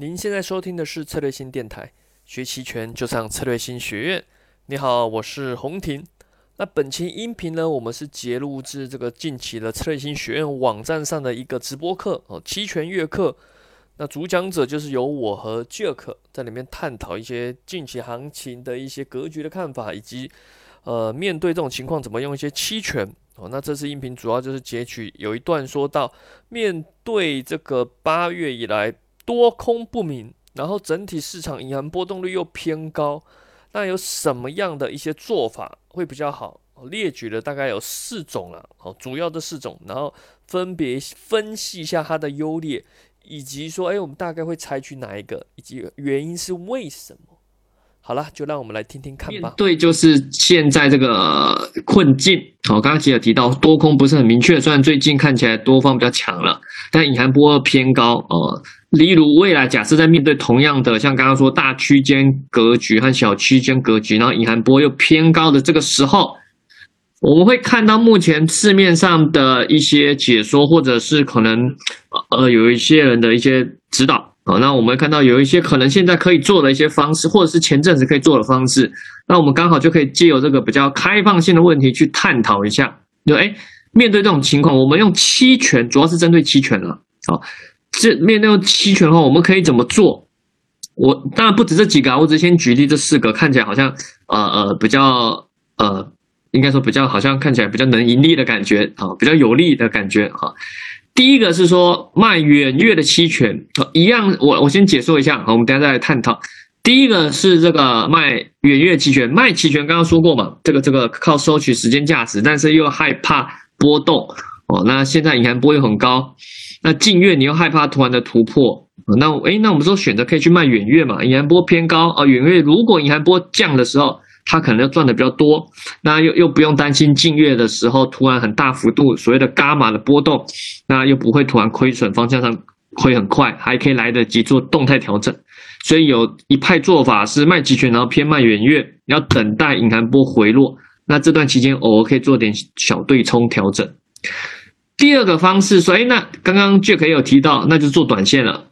您现在收听的是策略性电台，学期权就上策略性学院。你好，我是洪婷。那本期音频呢，我们是截录自这个近期的策略性学院网站上的一个直播课哦，期权月课。那主讲者就是由我和 Jack 在里面探讨一些近期行情的一些格局的看法，以及呃面对这种情况怎么用一些期权哦。那这次音频主要就是截取有一段说到，面对这个八月以来。多空不明，然后整体市场银行波动率又偏高，那有什么样的一些做法会比较好？列举了大概有四种了，哦，主要的四种，然后分别分析一下它的优劣，以及说，哎，我们大概会采取哪一个，以及原因是为什么？好了，就让我们来听听看吧。对，就是现在这个困境。哦，刚刚其实提到多空不是很明确，虽然最近看起来多方比较强了，但隐含波偏高。哦，例如未来假设在面对同样的，像刚刚说大区间格局和小区间格局，然后隐含波又偏高的这个时候，我们会看到目前市面上的一些解说，或者是可能呃有一些人的一些指导。啊，那我们看到有一些可能现在可以做的一些方式，或者是前阵子可以做的方式，那我们刚好就可以借由这个比较开放性的问题去探讨一下。就哎，面对这种情况，我们用期权，主要是针对期权了。好，这面对期权的话，我们可以怎么做？我当然不止这几个啊，我只先举例这四个，看起来好像呃呃比较呃，应该说比较好像看起来比较能盈利的感觉啊，比较有利的感觉啊。第一个是说卖远月的期权，一样，我我先解说一下，好，我们等下再来探讨。第一个是这个卖远月期权，卖期权刚刚说过嘛，这个这个靠收取时间价值，但是又害怕波动哦。那现在隐含波又很高，那近月你又害怕突然的突破，那诶，那我们说选择可以去卖远月嘛，隐含波偏高啊，远月如果隐含波降的时候。它可能要赚的比较多，那又又不用担心近月的时候突然很大幅度所谓的伽马的波动，那又不会突然亏损，方向上会很快，还可以来得及做动态调整。所以有一派做法是卖期权，然后偏卖远月，要等待隐含波回落，那这段期间偶尔可以做点小对冲调整。第二个方式说，哎，那刚刚 Jack 有提到，那就做短线了。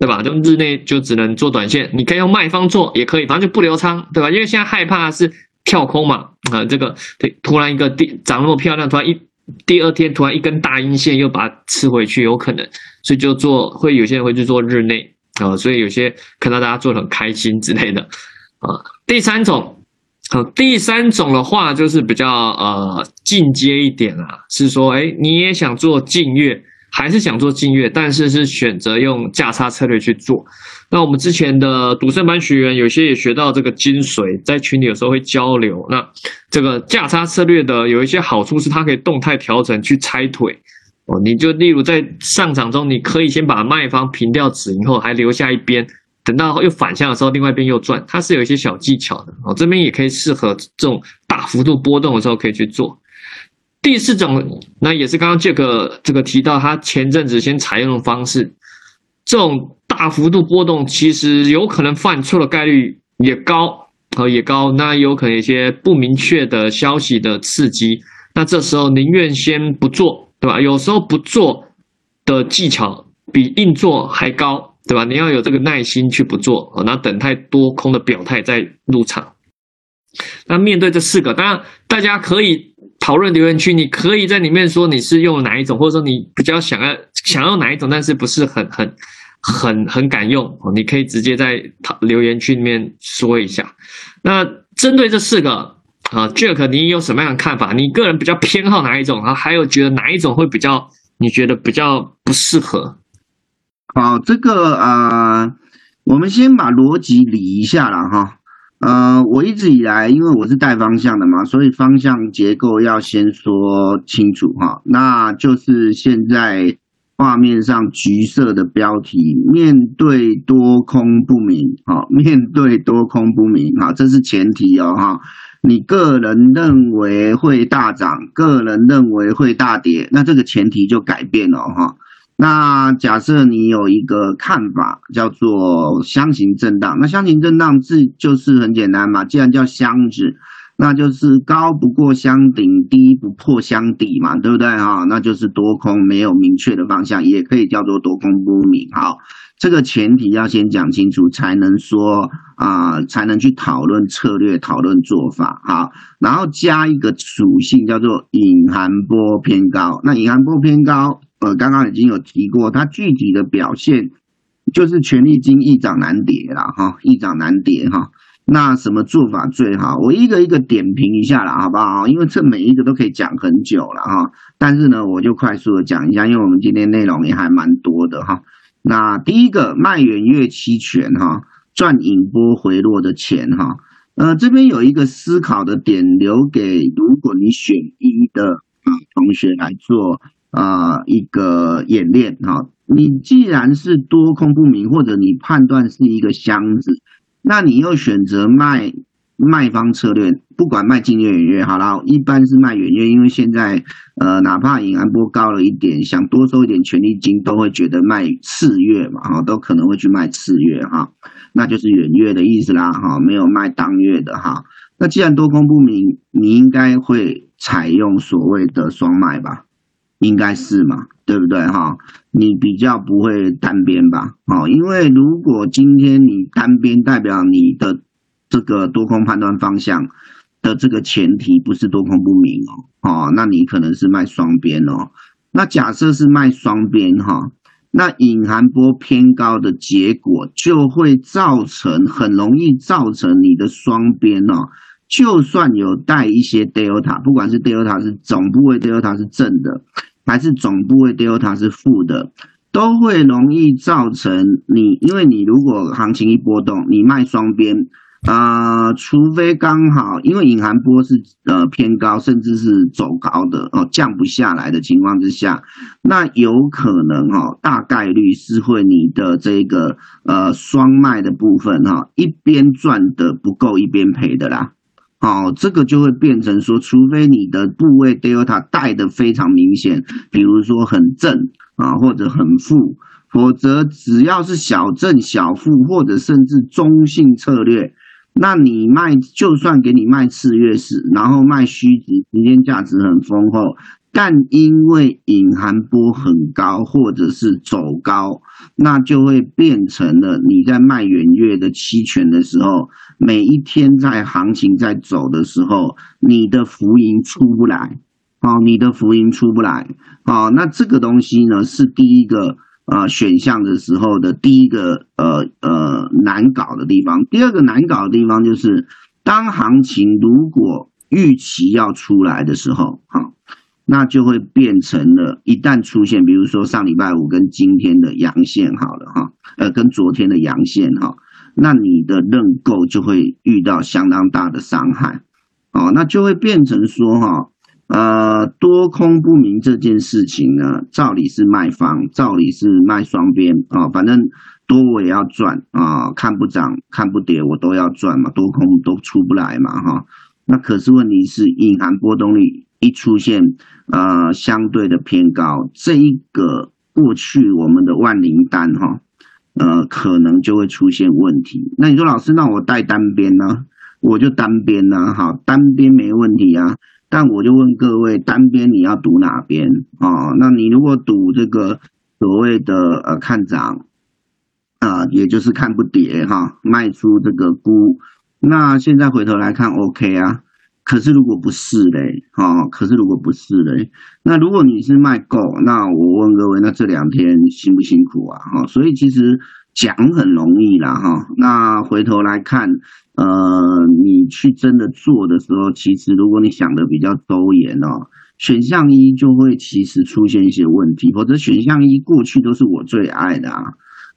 对吧？就日内就只能做短线，你可以用卖方做也可以，反正就不留仓，对吧？因为现在害怕是跳空嘛，啊，这个对，突然一个第涨那么漂亮，突然一第二天突然一根大阴线又把它吃回去，有可能，所以就做会有些人会去做日内啊，所以有些看到大家做的很开心之类的啊。第三种，好，第三种的话就是比较呃进阶一点啊，是说，哎，你也想做近月。还是想做近月，但是是选择用价差策略去做。那我们之前的赌圣班学员有些也学到这个精髓，在群里有时候会交流。那这个价差策略的有一些好处是，它可以动态调整去拆腿哦。你就例如在上场中，你可以先把卖方平掉止盈后，还留下一边，等到又反向的时候，另外一边又转。它是有一些小技巧的哦。这边也可以适合这种大幅度波动的时候可以去做。第四种，那也是刚刚这个这个提到，他前阵子先采用的方式，这种大幅度波动，其实有可能犯错的概率也高，呃也高，那有可能一些不明确的消息的刺激，那这时候宁愿先不做，对吧？有时候不做的技巧比硬做还高，对吧？你要有这个耐心去不做啊，那等太多空的表态再入场。那面对这四个，当然大家可以。讨论留言区，你可以在里面说你是用哪一种，或者说你比较想要想要哪一种，但是不是很很很很敢用哦？你可以直接在留言区里面说一下。那针对这四个啊，Jack，你有什么样的看法？你个人比较偏好哪一种啊？还有觉得哪一种会比较？你觉得比较不适合？好，这个啊，我们先把逻辑理一下了哈。呃，我一直以来，因为我是带方向的嘛，所以方向结构要先说清楚哈。那就是现在画面上橘色的标题，面对多空不明，哈，面对多空不明，哈，这是前提哦，哈。你个人认为会大涨，个人认为会大跌，那这个前提就改变了哈。那假设你有一个看法叫做箱型震荡，那箱型震荡字就是很简单嘛，既然叫箱子，那就是高不过箱顶，低不破箱底嘛，对不对哈？那就是多空没有明确的方向，也可以叫做多空不明。好，这个前提要先讲清楚，才能说啊，才能去讨论策略、讨论做法。好，然后加一个属性叫做隐含波偏高。那隐含波偏高，呃，刚刚已经有提过，它具体的表现就是权力金一涨难跌了哈，一涨难跌哈。那什么做法最好？我一个一个点评一下了，好不好？因为这每一个都可以讲很久了哈。但是呢，我就快速的讲一下，因为我们今天内容也还蛮多的哈。那第一个卖远月期权哈，赚引波回落的钱哈。呃，这边有一个思考的点，留给如果你选一的啊同学来做啊一个演练哈。你既然是多空不明，或者你判断是一个箱子。那你又选择卖卖方策略，不管卖近月远月好了，一般是卖远月，因为现在呃，哪怕隐含波高了一点，想多收一点权利金，都会觉得卖次月嘛，哈，都可能会去卖次月哈，那就是远月的意思啦，哈，没有卖当月的哈。那既然多空不明，你应该会采用所谓的双卖吧？应该是嘛，对不对哈？你比较不会单边吧？哦，因为如果今天你单边，代表你的这个多空判断方向的这个前提不是多空不明哦，哦，那你可能是卖双边哦。那假设是卖双边哈，那隐含波偏高的结果就会造成很容易造成你的双边哦。就算有带一些 delta，不管是 delta 是总部位 delta 是正的。还是总部位 delta 是负的，都会容易造成你，因为你如果行情一波动，你卖双边啊，除非刚好因为隐含波是呃偏高，甚至是走高的哦，降不下来的情况之下，那有可能哦，大概率是会你的这个呃双卖的部分哈，一边赚的不够，一边赔的啦。哦，这个就会变成说，除非你的部位 delta 带的非常明显，比如说很正啊，或者很负，否则只要是小正小负，或者甚至中性策略，那你卖就算给你卖次月市，然后卖虚值，时间价值很丰厚。但因为隐含波很高，或者是走高，那就会变成了你在卖远月的期权的时候，每一天在行情在走的时候，你的浮盈出不来，哦，你的浮盈出不来，哦，那这个东西呢是第一个呃选项的时候的第一个呃呃难搞的地方，第二个难搞的地方就是当行情如果预期要出来的时候，哈。那就会变成了，一旦出现，比如说上礼拜五跟今天的阳线，好了哈，呃，跟昨天的阳线哈，那你的认购就会遇到相当大的伤害，哦，那就会变成说哈，呃，多空不明这件事情呢，照理是卖方，照理是卖双边啊，反正多我也要赚啊，看不涨看不跌我都要赚嘛，多空都出不来嘛哈，那可是问题是隐含波动率。一出现，呃，相对的偏高，这一个过去我们的万灵单哈，呃，可能就会出现问题。那你说老师，那我带单边呢？我就单边呢，好，单边没问题啊。但我就问各位，单边你要赌哪边啊？那你如果赌这个所谓的呃看涨，啊，也就是看不跌哈，卖出这个估，那现在回头来看，OK 啊。可是如果不是嘞，哈，可是如果不是嘞，那如果你是卖够，那我问各位，那这两天辛不辛苦啊？哈，所以其实讲很容易啦，哈，那回头来看，呃，你去真的做的时候，其实如果你想的比较周延哦，选项一就会其实出现一些问题，否则选项一过去都是我最爱的啊，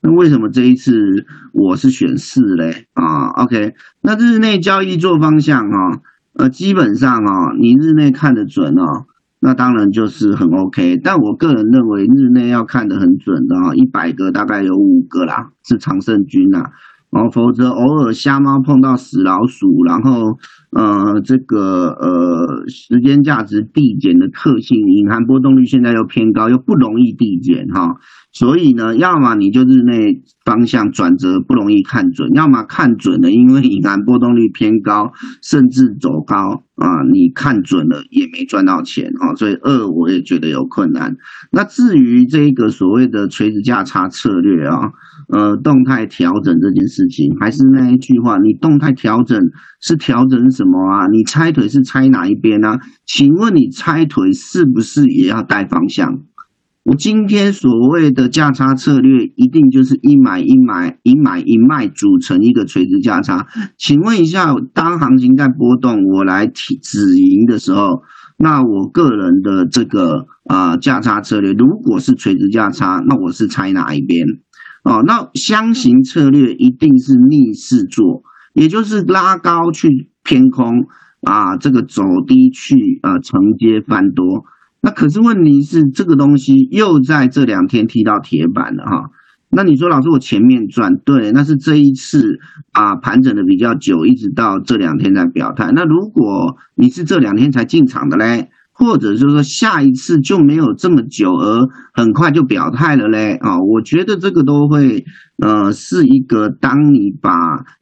那为什么这一次我是选四嘞？啊，OK，那日内交易做方向哈。呃，基本上啊，你日内看得准哦，那当然就是很 OK。但我个人认为，日内要看得很准的啊，一百个大概有五个啦是常胜军呐。哦，否则偶尔瞎猫碰到死老鼠，然后呃这个呃时间价值递减的特性，隐含波动率现在又偏高，又不容易递减哈。所以呢，要么你就日内方向转折不容易看准，要么看准了，因为隐含波动率偏高，甚至走高啊，你看准了也没赚到钱啊，所以二我也觉得有困难。那至于这个所谓的垂直价差策略啊，呃，动态调整这件事情，还是那一句话，你动态调整是调整什什么啊？你拆腿是拆哪一边呢？请问你拆腿是不是也要带方向？我今天所谓的价差策略，一定就是一买一买一买一卖组成一个垂直价差。请问一下，当行情在波动，我来提止盈的时候，那我个人的这个啊价差策略，如果是垂直价差，那我是猜哪一边？哦，那箱型策略一定是逆势做，也就是拉高去偏空啊，这个走低去呃承接翻多。那可是问题是，这个东西又在这两天踢到铁板了哈。那你说老师，我前面赚对，那是这一次啊盘整的比较久，一直到这两天才表态。那如果你是这两天才进场的嘞，或者就是说下一次就没有这么久而很快就表态了嘞啊？我觉得这个都会呃是一个，当你把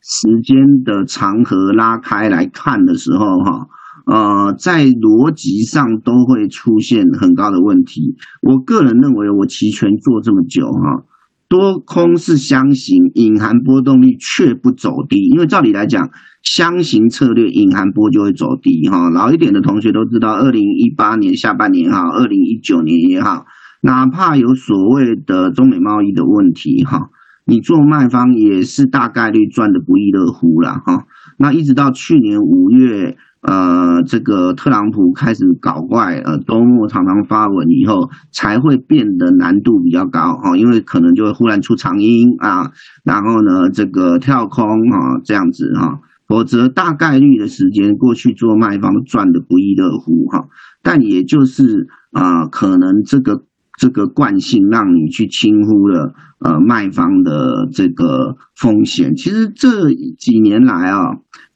时间的长河拉开来看的时候哈。呃，在逻辑上都会出现很高的问题。我个人认为，我期权做这么久哈，多空是相形，隐含波动率却不走低。因为照理来讲，箱型策略隐含波就会走低哈。老一点的同学都知道，二零一八年下半年哈，二零一九年也好，哪怕有所谓的中美贸易的问题哈，你做卖方也是大概率赚的不亦乐乎了哈。那一直到去年五月。呃，这个特朗普开始搞怪，呃，周末常常发文以后，才会变得难度比较高哈，因为可能就会忽然出长音啊，然后呢，这个跳空啊，这样子哈，否则大概率的时间过去做卖方赚的不亦乐乎哈，但也就是啊，可能这个这个惯性让你去轻忽了呃卖方的这个风险，其实这几年来啊。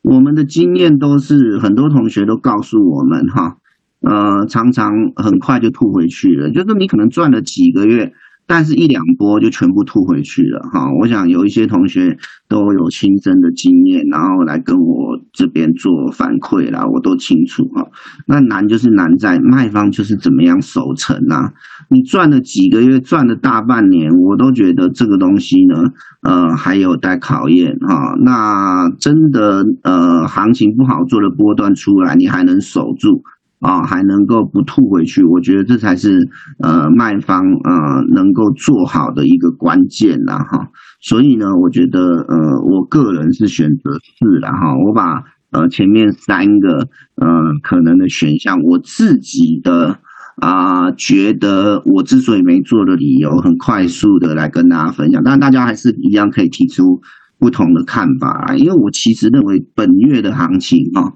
我们的经验都是很多同学都告诉我们哈，呃，常常很快就吐回去了，就是你可能赚了几个月。但是，一两波就全部吐回去了哈。我想有一些同学都有亲身的经验，然后来跟我这边做反馈啦，我都清楚哈。那难就是难在卖方就是怎么样守成啊？你赚了几个月，赚了大半年，我都觉得这个东西呢，呃，还有待考验哈。那真的呃，行情不好做的波段出来，你还能守住？啊，还能够不吐回去，我觉得这才是呃卖方呃能够做好的一个关键啦哈。所以呢，我觉得呃我个人是选择四了哈。我把呃前面三个呃可能的选项，我自己的啊觉得我之所以没做的理由，很快速的来跟大家分享。当然，大家还是一样可以提出不同的看法啊因为我其实认为本月的行情哈。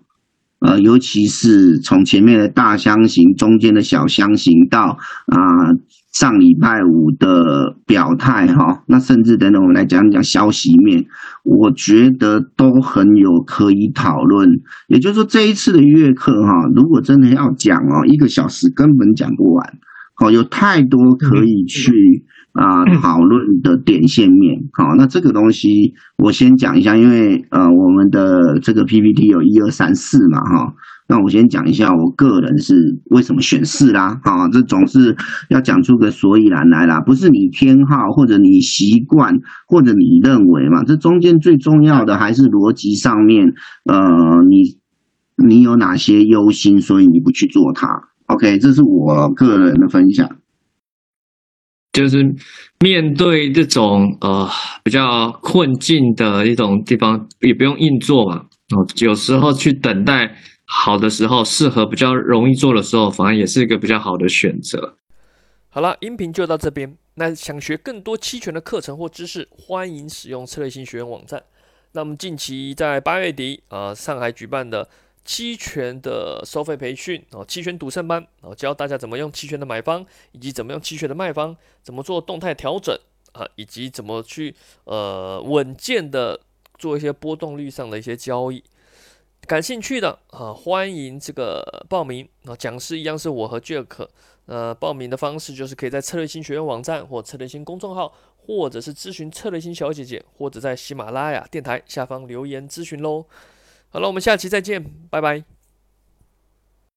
呃，尤其是从前面的大箱型、中间的小箱型到啊上礼拜五的表态哈，那甚至等等我们来讲讲消息面，我觉得都很有可以讨论。也就是说，这一次的月课哈，如果真的要讲哦，一个小时根本讲不完，好，有太多可以去。啊，讨论的点线面，好，那这个东西我先讲一下，因为呃，我们的这个 PPT 有一二三四嘛，哈，那我先讲一下我个人是为什么选四啦，啊，这总是要讲出个所以然来啦，不是你偏好或者你习惯或者你认为嘛，这中间最重要的还是逻辑上面，呃，你你有哪些忧心，所以你不去做它，OK，这是我个人的分享。就是面对这种呃比较困境的一种地方，也不用硬做嘛。哦，有时候去等待好的时候，适合比较容易做的时候，反而也是一个比较好的选择。好了，音频就到这边。那想学更多期权的课程或知识，欢迎使用策略性学院网站。那我们近期在八月底啊，上海举办的。期权的收费培训哦，期权赌圣班哦，教大家怎么用期权的买方，以及怎么用期权的卖方，怎么做动态调整啊，以及怎么去呃稳健的做一些波动率上的一些交易。感兴趣的啊，欢迎这个报名啊，讲师一样是我和 Jack。呃，报名的方式就是可以在策略星学院网站或策略星公众号，或者是咨询策略星小姐姐，或者在喜马拉雅电台下方留言咨询喽。好了，我们下期再见，拜拜。